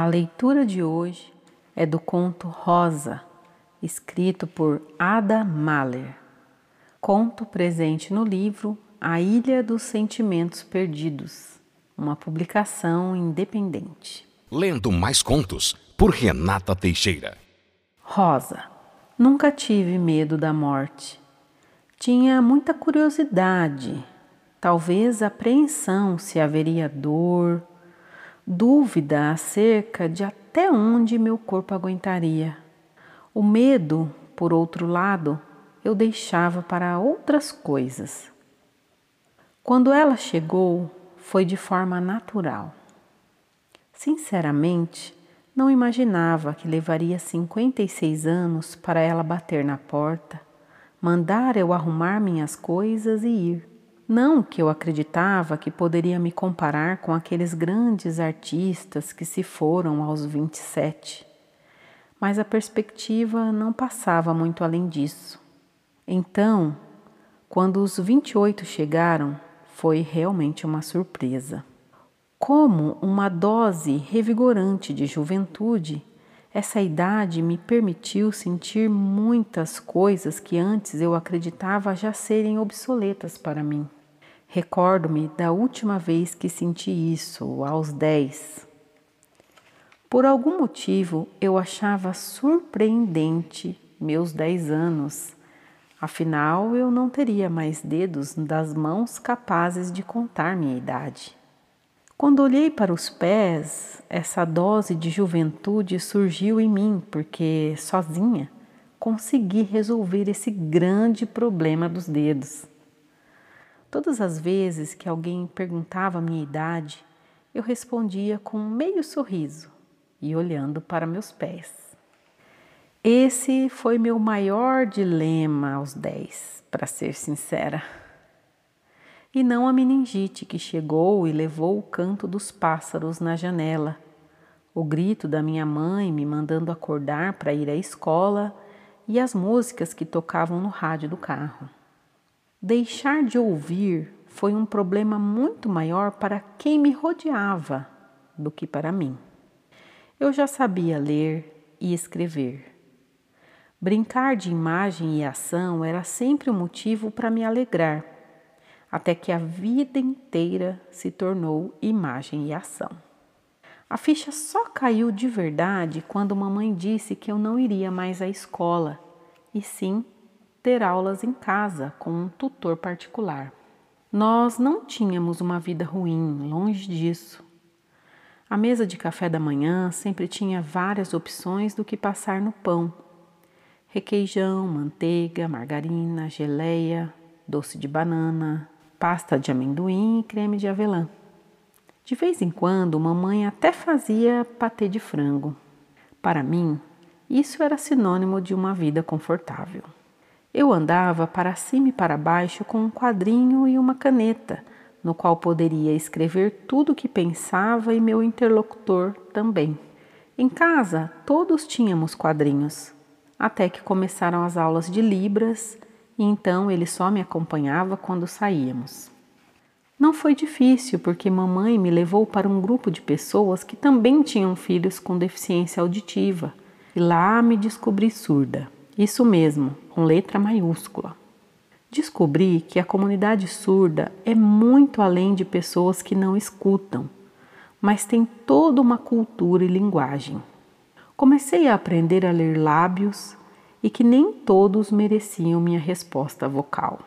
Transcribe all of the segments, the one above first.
A leitura de hoje é do conto Rosa, escrito por Ada Mahler. Conto presente no livro A Ilha dos Sentimentos Perdidos, uma publicação independente. Lendo mais contos por Renata Teixeira. Rosa. Nunca tive medo da morte. Tinha muita curiosidade, talvez apreensão se haveria dor, dúvida acerca de até onde meu corpo aguentaria. O medo, por outro lado, eu deixava para outras coisas. Quando ela chegou, foi de forma natural. Sinceramente, não imaginava que levaria 56 anos para ela bater na porta, mandar eu arrumar minhas coisas e ir. Não que eu acreditava que poderia me comparar com aqueles grandes artistas que se foram aos 27, mas a perspectiva não passava muito além disso. Então, quando os 28 chegaram, foi realmente uma surpresa. Como uma dose revigorante de juventude, essa idade me permitiu sentir muitas coisas que antes eu acreditava já serem obsoletas para mim. Recordo-me da última vez que senti isso, aos 10. Por algum motivo eu achava surpreendente meus 10 anos. Afinal, eu não teria mais dedos das mãos capazes de contar minha idade. Quando olhei para os pés, essa dose de juventude surgiu em mim, porque sozinha consegui resolver esse grande problema dos dedos. Todas as vezes que alguém perguntava a minha idade, eu respondia com um meio sorriso e olhando para meus pés. Esse foi meu maior dilema aos 10, para ser sincera. E não a meningite que chegou e levou o canto dos pássaros na janela, o grito da minha mãe me mandando acordar para ir à escola e as músicas que tocavam no rádio do carro. Deixar de ouvir foi um problema muito maior para quem me rodeava do que para mim. Eu já sabia ler e escrever. Brincar de imagem e ação era sempre um motivo para me alegrar, até que a vida inteira se tornou imagem e ação. A ficha só caiu de verdade quando mamãe disse que eu não iria mais à escola, e sim ter aulas em casa com um tutor particular. Nós não tínhamos uma vida ruim, longe disso. A mesa de café da manhã sempre tinha várias opções do que passar no pão: requeijão, manteiga, margarina, geleia, doce de banana, pasta de amendoim e creme de avelã. De vez em quando, mamãe até fazia patê de frango. Para mim, isso era sinônimo de uma vida confortável. Eu andava para cima e para baixo com um quadrinho e uma caneta, no qual poderia escrever tudo o que pensava e meu interlocutor também. Em casa, todos tínhamos quadrinhos, até que começaram as aulas de Libras e então ele só me acompanhava quando saíamos. Não foi difícil, porque mamãe me levou para um grupo de pessoas que também tinham filhos com deficiência auditiva e lá me descobri surda. Isso mesmo, com letra maiúscula. Descobri que a comunidade surda é muito além de pessoas que não escutam, mas tem toda uma cultura e linguagem. Comecei a aprender a ler lábios e que nem todos mereciam minha resposta vocal.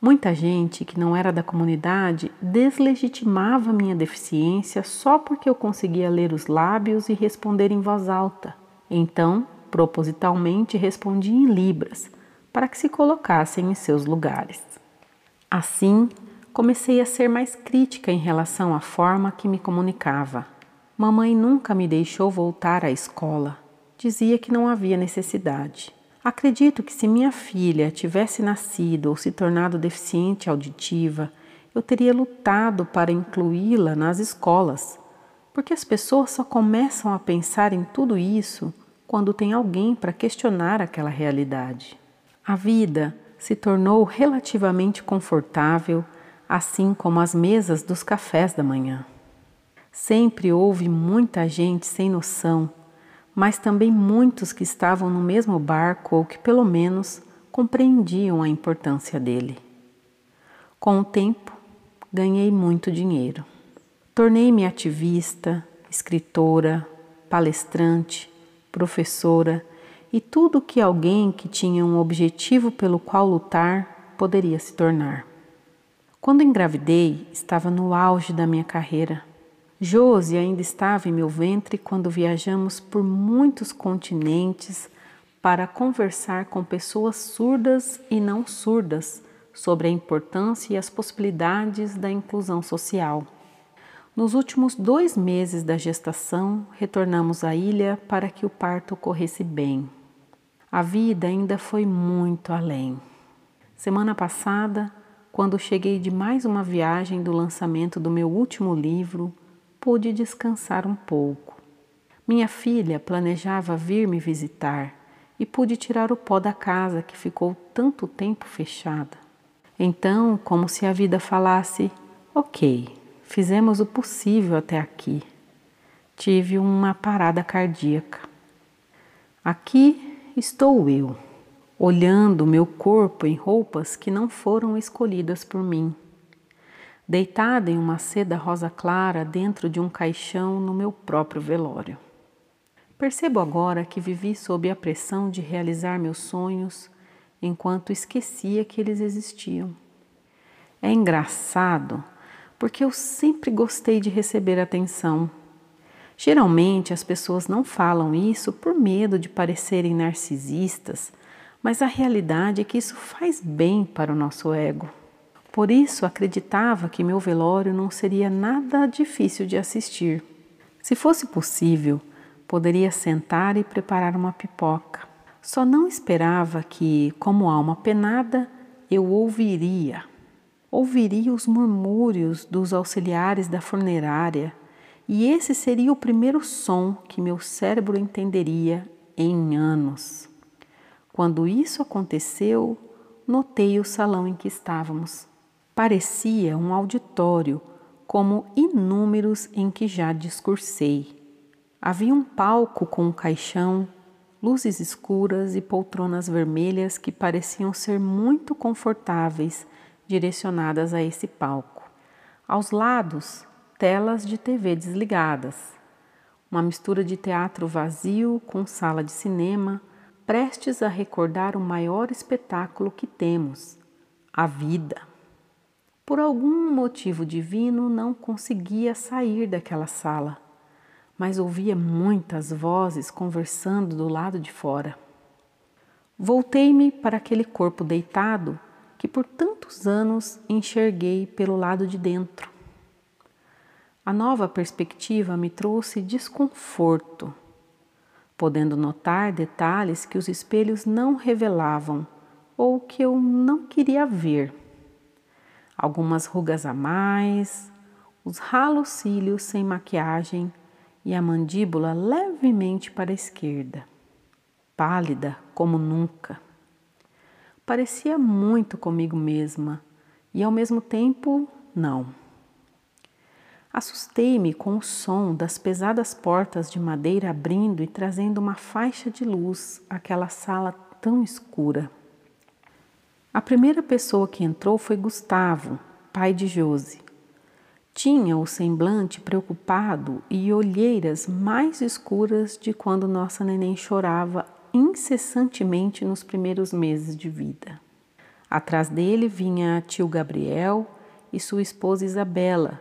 Muita gente que não era da comunidade deslegitimava minha deficiência só porque eu conseguia ler os lábios e responder em voz alta. Então, propositalmente respondi em libras para que se colocassem em seus lugares. Assim, comecei a ser mais crítica em relação à forma que me comunicava. Mamãe nunca me deixou voltar à escola. Dizia que não havia necessidade. Acredito que se minha filha tivesse nascido ou se tornado deficiente auditiva, eu teria lutado para incluí-la nas escolas, porque as pessoas só começam a pensar em tudo isso quando tem alguém para questionar aquela realidade. A vida se tornou relativamente confortável, assim como as mesas dos cafés da manhã. Sempre houve muita gente sem noção, mas também muitos que estavam no mesmo barco ou que, pelo menos, compreendiam a importância dele. Com o tempo, ganhei muito dinheiro. Tornei-me ativista, escritora, palestrante, professora e tudo que alguém que tinha um objetivo pelo qual lutar poderia se tornar. Quando engravidei, estava no auge da minha carreira. Josi ainda estava em meu ventre quando viajamos por muitos continentes para conversar com pessoas surdas e não surdas sobre a importância e as possibilidades da inclusão social. Nos últimos dois meses da gestação, retornamos à ilha para que o parto ocorresse bem. A vida ainda foi muito além. Semana passada, quando cheguei de mais uma viagem do lançamento do meu último livro, pude descansar um pouco. Minha filha planejava vir me visitar e pude tirar o pó da casa que ficou tanto tempo fechada. Então, como se a vida falasse: Ok, fizemos o possível até aqui. Tive uma parada cardíaca. Aqui estou eu olhando meu corpo em roupas que não foram escolhidas por mim. Deitada em uma seda rosa clara dentro de um caixão no meu próprio velório. Percebo agora que vivi sob a pressão de realizar meus sonhos enquanto esquecia que eles existiam. É engraçado porque eu sempre gostei de receber atenção. Geralmente as pessoas não falam isso por medo de parecerem narcisistas mas a realidade é que isso faz bem para o nosso ego. Por isso acreditava que meu velório não seria nada difícil de assistir. Se fosse possível, poderia sentar e preparar uma pipoca. Só não esperava que, como alma penada, eu ouviria. Ouviria os murmúrios dos auxiliares da funerária, e esse seria o primeiro som que meu cérebro entenderia em anos. Quando isso aconteceu, notei o salão em que estávamos. Parecia um auditório, como inúmeros em que já discursei. Havia um palco com um caixão, luzes escuras e poltronas vermelhas que pareciam ser muito confortáveis, direcionadas a esse palco. Aos lados, telas de TV desligadas. Uma mistura de teatro vazio com sala de cinema, prestes a recordar o maior espetáculo que temos, a vida. Por algum motivo divino, não conseguia sair daquela sala, mas ouvia muitas vozes conversando do lado de fora. Voltei-me para aquele corpo deitado que por tantos anos enxerguei pelo lado de dentro. A nova perspectiva me trouxe desconforto podendo notar detalhes que os espelhos não revelavam ou que eu não queria ver. Algumas rugas a mais, os ralos cílios sem maquiagem e a mandíbula levemente para a esquerda, pálida como nunca. Parecia muito comigo mesma e ao mesmo tempo não. Assustei-me com o som das pesadas portas de madeira abrindo e trazendo uma faixa de luz àquela sala tão escura. A primeira pessoa que entrou foi Gustavo, pai de Jose. Tinha o semblante preocupado e olheiras mais escuras de quando nossa neném chorava incessantemente nos primeiros meses de vida. Atrás dele vinha tio Gabriel e sua esposa Isabela,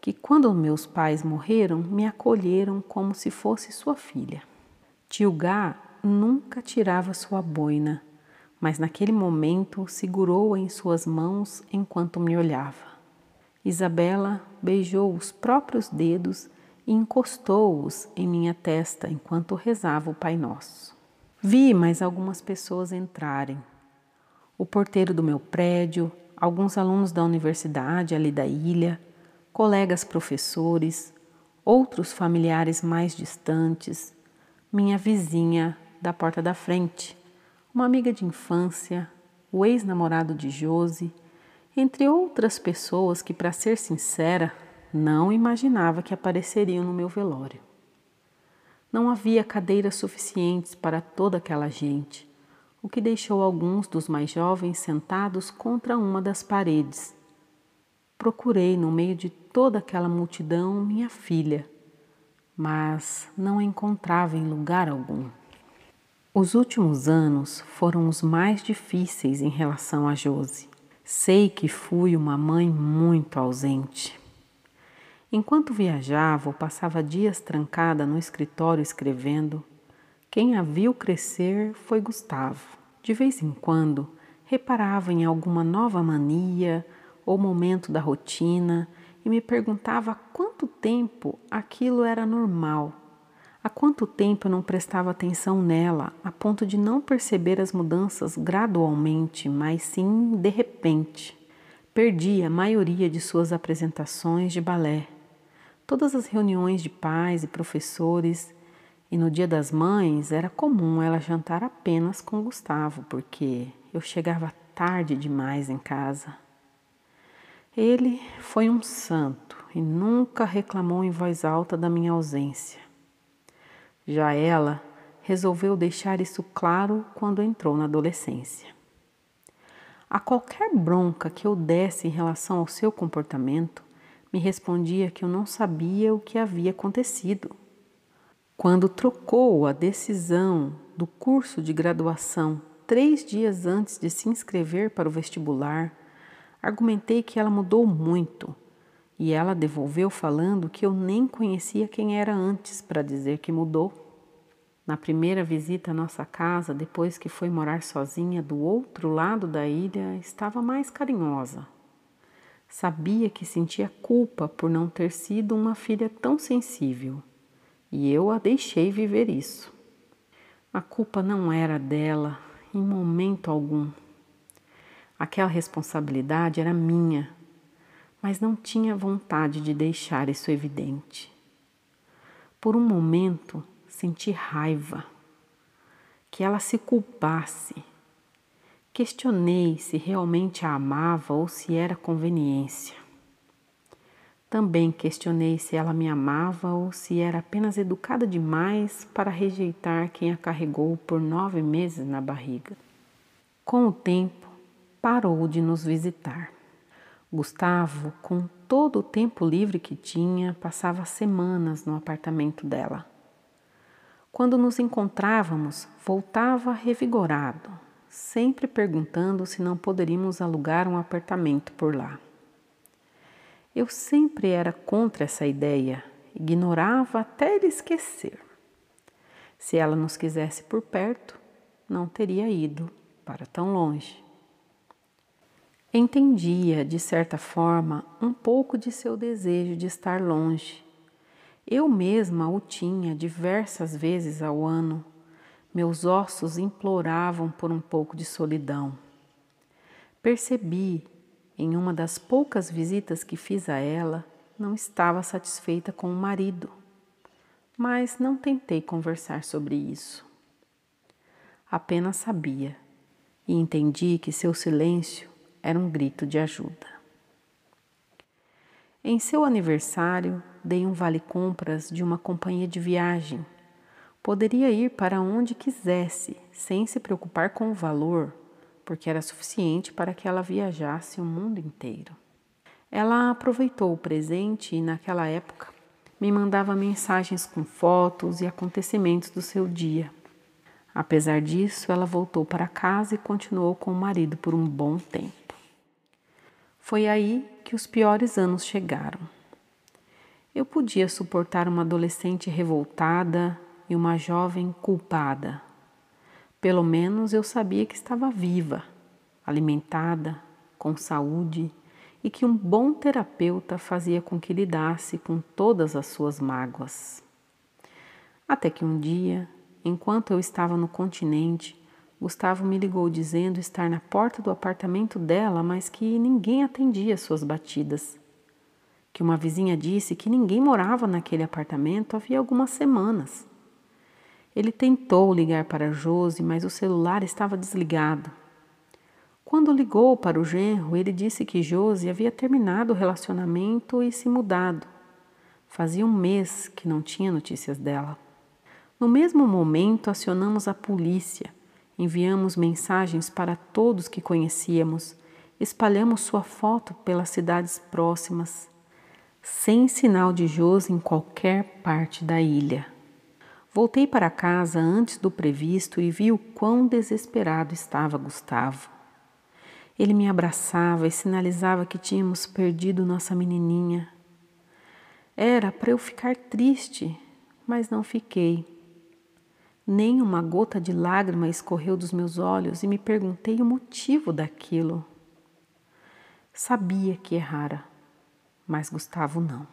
que, quando meus pais morreram, me acolheram como se fosse sua filha. Tio Gá nunca tirava sua boina, mas naquele momento segurou-a em suas mãos enquanto me olhava. Isabela beijou os próprios dedos e encostou-os em minha testa enquanto rezava o Pai Nosso. Vi mais algumas pessoas entrarem. O porteiro do meu prédio, alguns alunos da universidade ali da ilha, colegas professores, outros familiares mais distantes, minha vizinha da porta da frente, uma amiga de infância, o ex-namorado de Josi, entre outras pessoas que, para ser sincera, não imaginava que apareceriam no meu velório. Não havia cadeiras suficientes para toda aquela gente, o que deixou alguns dos mais jovens sentados contra uma das paredes. Procurei no meio de toda aquela multidão minha filha, mas não a encontrava em lugar algum. Os últimos anos foram os mais difíceis em relação a Josi. Sei que fui uma mãe muito ausente. Enquanto viajava ou passava dias trancada no escritório escrevendo, quem a viu crescer foi Gustavo. De vez em quando, reparava em alguma nova mania ou momento da rotina e me perguntava há quanto tempo aquilo era normal. Há quanto tempo eu não prestava atenção nela, a ponto de não perceber as mudanças gradualmente, mas sim de repente. Perdi a maioria de suas apresentações de balé, todas as reuniões de pais e professores, e no dia das mães era comum ela jantar apenas com Gustavo, porque eu chegava tarde demais em casa. Ele foi um santo e nunca reclamou em voz alta da minha ausência. Já ela resolveu deixar isso claro quando entrou na adolescência. A qualquer bronca que eu desse em relação ao seu comportamento, me respondia que eu não sabia o que havia acontecido. Quando trocou a decisão do curso de graduação três dias antes de se inscrever para o vestibular, argumentei que ela mudou muito e ela devolveu falando que eu nem conhecia quem era antes para dizer que mudou. Na primeira visita à nossa casa, depois que foi morar sozinha do outro lado da ilha, estava mais carinhosa, Sabia que sentia culpa por não ter sido uma filha tão sensível e eu a deixei viver isso. A culpa não era dela em momento algum. Aquela responsabilidade era minha, mas não tinha vontade de deixar isso evidente. Por um momento senti raiva, que ela se culpasse Questionei se realmente a amava ou se era conveniência. Também questionei se ela me amava ou se era apenas educada demais para rejeitar quem a carregou por nove meses na barriga. Com o tempo, parou de nos visitar. Gustavo, com todo o tempo livre que tinha, passava semanas no apartamento dela. Quando nos encontrávamos, voltava revigorado, sempre perguntando se não poderíamos alugar um apartamento por lá. Eu sempre era contra essa ideia, ignorava até ele esquecer. Se ela nos quisesse por perto, não teria ido para tão longe. Entendia, de certa forma, um pouco de seu desejo de estar longe. Eu mesma o tinha diversas vezes ao ano meus ossos imploravam por um pouco de solidão. Percebi, em uma das poucas visitas que fiz a ela, não estava satisfeita com o marido, mas não tentei conversar sobre isso. Apenas sabia e entendi que seu silêncio era um grito de ajuda. Em seu aniversário, dei um vale-compras de uma companhia de viagem Poderia ir para onde quisesse, sem se preocupar com o valor, porque era suficiente para que ela viajasse o mundo inteiro. Ela aproveitou o presente e, naquela época, me mandava mensagens com fotos e acontecimentos do seu dia. Apesar disso, ela voltou para casa e continuou com o marido por um bom tempo. Foi aí que os piores anos chegaram. Eu podia suportar uma adolescente revoltada, e uma jovem culpada. Pelo menos eu sabia que estava viva, alimentada, com saúde e que um bom terapeuta fazia com que lidasse com todas as suas mágoas. Até que um dia, enquanto eu estava no continente, Gustavo me ligou dizendo estar na porta do apartamento dela, mas que ninguém atendia suas batidas. Que uma vizinha disse que ninguém morava naquele apartamento havia algumas semanas. Ele tentou ligar para Josi, mas o celular estava desligado. Quando ligou para o genro, ele disse que Josi havia terminado o relacionamento e se mudado. Fazia um mês que não tinha notícias dela. No mesmo momento, acionamos a polícia, enviamos mensagens para todos que conhecíamos, espalhamos sua foto pelas cidades próximas, sem sinal de Josi em qualquer parte da ilha. Voltei para casa antes do previsto e vi o quão desesperado estava Gustavo. Ele me abraçava e sinalizava que tínhamos perdido nossa menininha. Era para eu ficar triste, mas não fiquei. Nem uma gota de lágrima escorreu dos meus olhos e me perguntei o motivo daquilo. Sabia que errara, mas Gustavo não.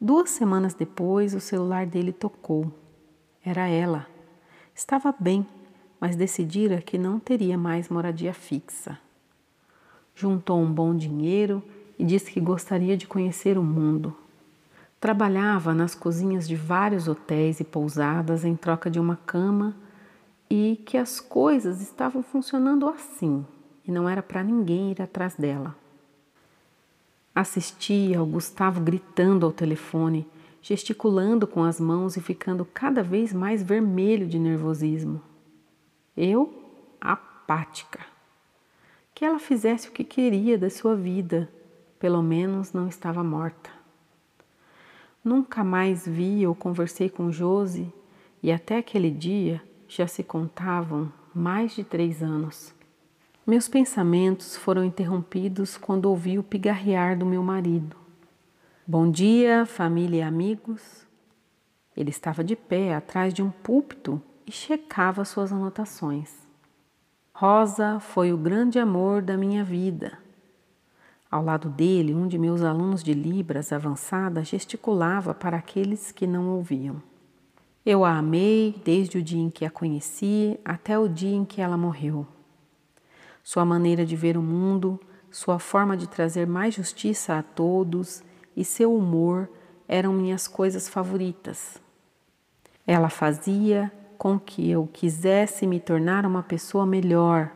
Duas semanas depois, o celular dele tocou. Era ela. Estava bem, mas decidira que não teria mais moradia fixa. Juntou um bom dinheiro e disse que gostaria de conhecer o mundo. Trabalhava nas cozinhas de vários hotéis e pousadas em troca de uma cama e que as coisas estavam funcionando assim e não era para ninguém ir atrás dela. Assistia ao Gustavo gritando ao telefone, gesticulando com as mãos e ficando cada vez mais vermelho de nervosismo. Eu, apática. Que ela fizesse o que queria da sua vida, pelo menos não estava morta. Nunca mais vi ou conversei com Josi e até aquele dia já se contavam mais de três anos. Meus pensamentos foram interrompidos quando ouvi o pigarrear do meu marido. Bom dia, família e amigos. Ele estava de pé atrás de um púlpito e checava suas anotações. Rosa foi o grande amor da minha vida. Ao lado dele, um de meus alunos de Libras avançada gesticulava para aqueles que não ouviam. Eu a amei desde o dia em que a conheci até o dia em que ela morreu sua maneira de ver o mundo, sua forma de trazer mais justiça a todos e seu humor eram minhas coisas favoritas. Ela fazia com que eu quisesse me tornar uma pessoa melhor,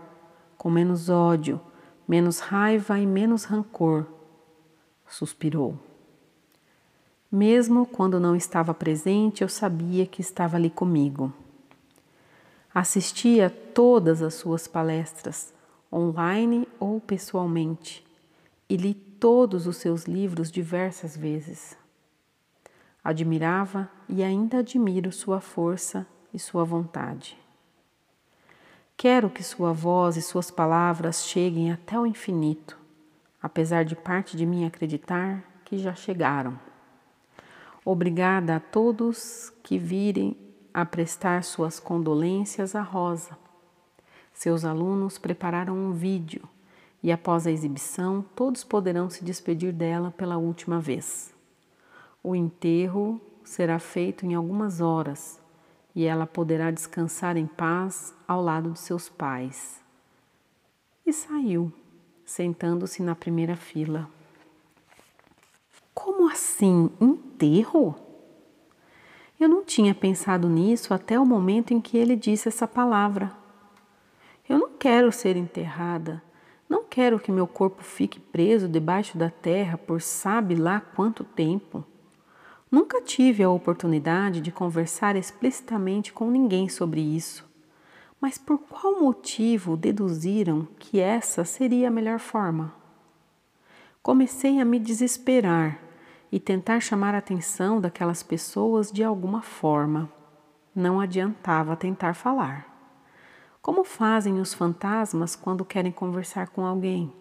com menos ódio, menos raiva e menos rancor. Suspirou. Mesmo quando não estava presente, eu sabia que estava ali comigo. Assistia todas as suas palestras, online ou pessoalmente, e li todos os seus livros diversas vezes. Admirava e ainda admiro sua força e sua vontade. Quero que sua voz e suas palavras cheguem até o infinito, apesar de parte de mim acreditar que já chegaram. Obrigada a todos que virem a prestar suas condolências à Rosa seus alunos prepararam um vídeo e, após a exibição, todos poderão se despedir dela pela última vez. O enterro será feito em algumas horas e ela poderá descansar em paz ao lado de seus pais. E saiu, sentando-se na primeira fila. Como assim, enterro? Eu não tinha pensado nisso até o momento em que ele disse essa palavra. Quero ser enterrada. Não quero que meu corpo fique preso debaixo da terra por sabe lá quanto tempo. Nunca tive a oportunidade de conversar explicitamente com ninguém sobre isso. Mas por qual motivo deduziram que essa seria a melhor forma? Comecei a me desesperar e tentar chamar a atenção daquelas pessoas de alguma forma. Não adiantava tentar falar. Como fazem os fantasmas quando querem conversar com alguém?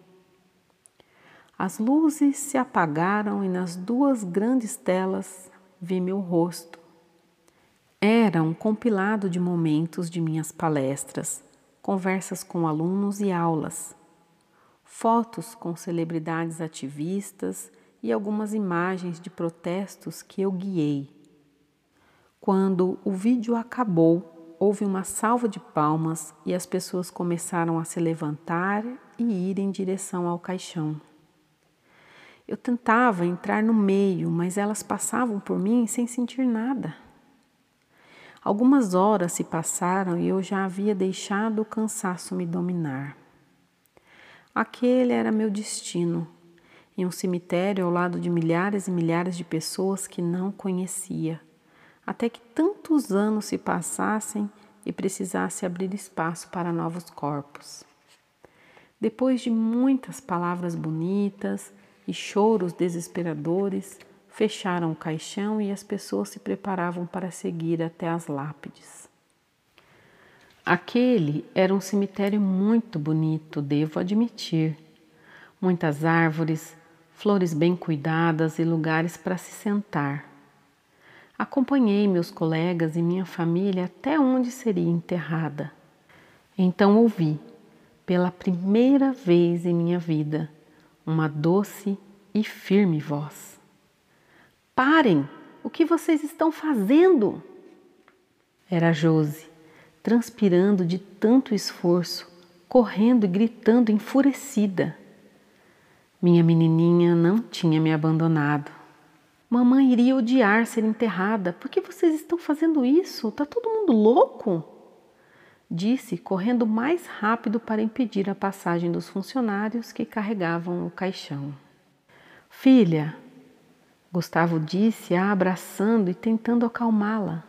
As luzes se apagaram e nas duas grandes telas vi meu rosto. Era um compilado de momentos de minhas palestras, conversas com alunos e aulas, fotos com celebridades ativistas e algumas imagens de protestos que eu guiei. Quando o vídeo acabou, houve uma salva de palmas e as pessoas começaram a se levantar e ir em direção ao caixão. Eu tentava entrar no meio, mas elas passavam por mim sem sentir nada. Algumas horas se passaram e eu já havia deixado o cansaço me dominar. Aquele era meu destino, em um cemitério ao lado de milhares e milhares de pessoas que não conhecia, até que tantos anos se passassem e precisasse abrir espaço para novos corpos. Depois de muitas palavras bonitas e choros desesperadores, fecharam o caixão e as pessoas se preparavam para seguir até as lápides. Aquele era um cemitério muito bonito, devo admitir. Muitas árvores, flores bem cuidadas e lugares para se sentar. Acompanhei meus colegas e minha família até onde seria enterrada. Então ouvi pela primeira vez em minha vida, uma doce e firme voz. Parem! O que vocês estão fazendo? Era Jose, transpirando de tanto esforço, correndo e gritando enfurecida. Minha menininha não tinha me abandonado. Mamãe iria odiar ser enterrada. Por que vocês estão fazendo isso? Tá todo mundo louco? disse, correndo mais rápido para impedir a passagem dos funcionários que carregavam o caixão. Filha, Gustavo disse, a abraçando e tentando acalmá-la.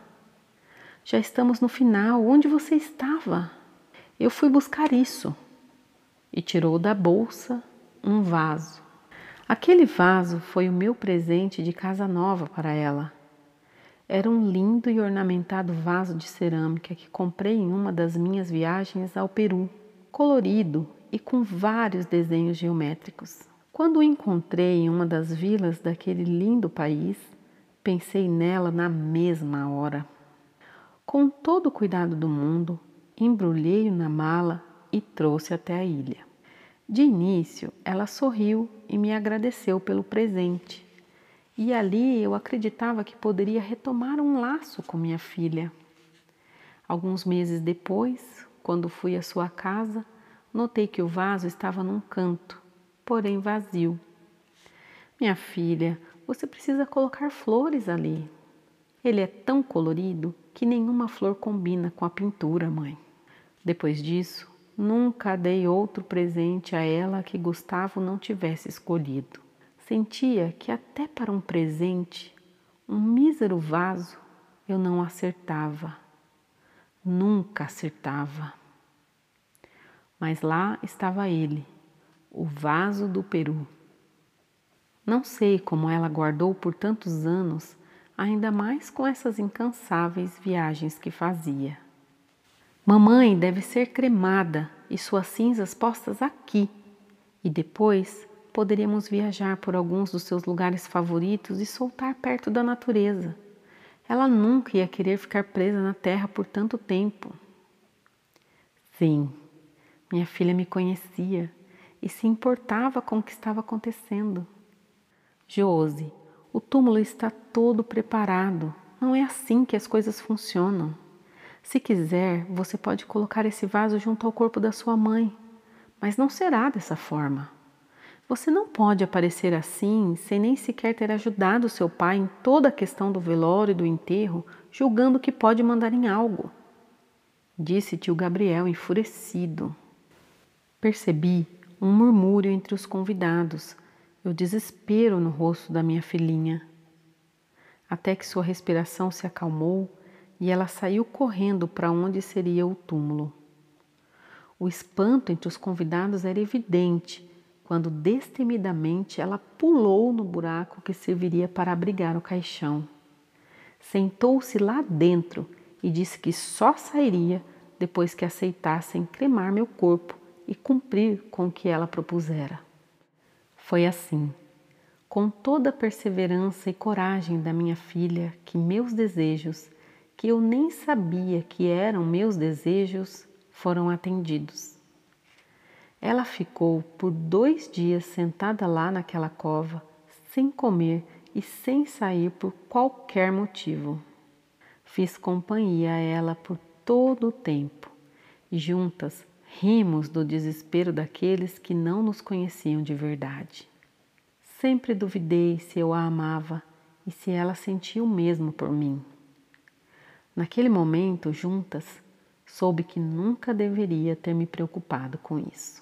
Já estamos no final. Onde você estava? Eu fui buscar isso. E tirou da bolsa um vaso. Aquele vaso foi o meu presente de casa nova para ela. Era um lindo e ornamentado vaso de cerâmica que comprei em uma das minhas viagens ao Peru, colorido e com vários desenhos geométricos. Quando o encontrei em uma das vilas daquele lindo país, pensei nela na mesma hora. Com todo o cuidado do mundo, embrulhei-o na mala e trouxe até a ilha. De início, ela sorriu e me agradeceu pelo presente e ali eu acreditava que poderia retomar um laço com minha filha. Alguns meses depois, quando fui à sua casa, notei que o vaso estava num canto, porém vazio. Minha filha, você precisa colocar flores ali. Ele é tão colorido que nenhuma flor combina com a pintura, mãe. Depois disso, nunca dei outro presente a ela que Gustavo não tivesse escolhido. Sentia que até para um presente, um mísero vaso, eu não acertava. Nunca acertava. Mas lá estava ele, o vaso do Peru. Não sei como ela guardou por tantos anos, ainda mais com essas incansáveis viagens que fazia. Mamãe deve ser cremada e suas cinzas postas aqui, e depois poderíamos viajar por alguns dos seus lugares favoritos e soltar perto da natureza. Ela nunca ia querer ficar presa na terra por tanto tempo. Sim, minha filha me conhecia e se importava com o que estava acontecendo. Josi, o túmulo está todo preparado. Não é assim que as coisas funcionam. Se quiser, você pode colocar esse vaso junto ao corpo da sua mãe, mas não será dessa forma. Você não pode aparecer assim sem nem sequer ter ajudado seu pai em toda a questão do velório e do enterro, julgando que pode mandar em algo. Disse tio Gabriel enfurecido. Percebi um murmúrio entre os convidados e o desespero no rosto da minha filhinha. Até que sua respiração se acalmou e ela saiu correndo para onde seria o túmulo. O espanto entre os convidados era evidente quando destemidamente ela pulou no buraco que serviria para abrigar o caixão. Sentou-se lá dentro e disse que só sairia depois que aceitassem cremar meu corpo e cumprir com o que ela propusera. Foi assim, com toda a perseverança e coragem da minha filha, que meus desejos, que eu nem sabia que eram meus desejos, foram atendidos. Ela ficou por dois dias sentada lá naquela cova, sem comer e sem sair por qualquer motivo. Fiz companhia a ela por todo o tempo e juntas rimos do desespero daqueles que não nos conheciam de verdade. Sempre duvidei se eu a amava e se ela sentia o mesmo por mim. Naquele momento, juntas, soube que nunca deveria ter me preocupado com isso.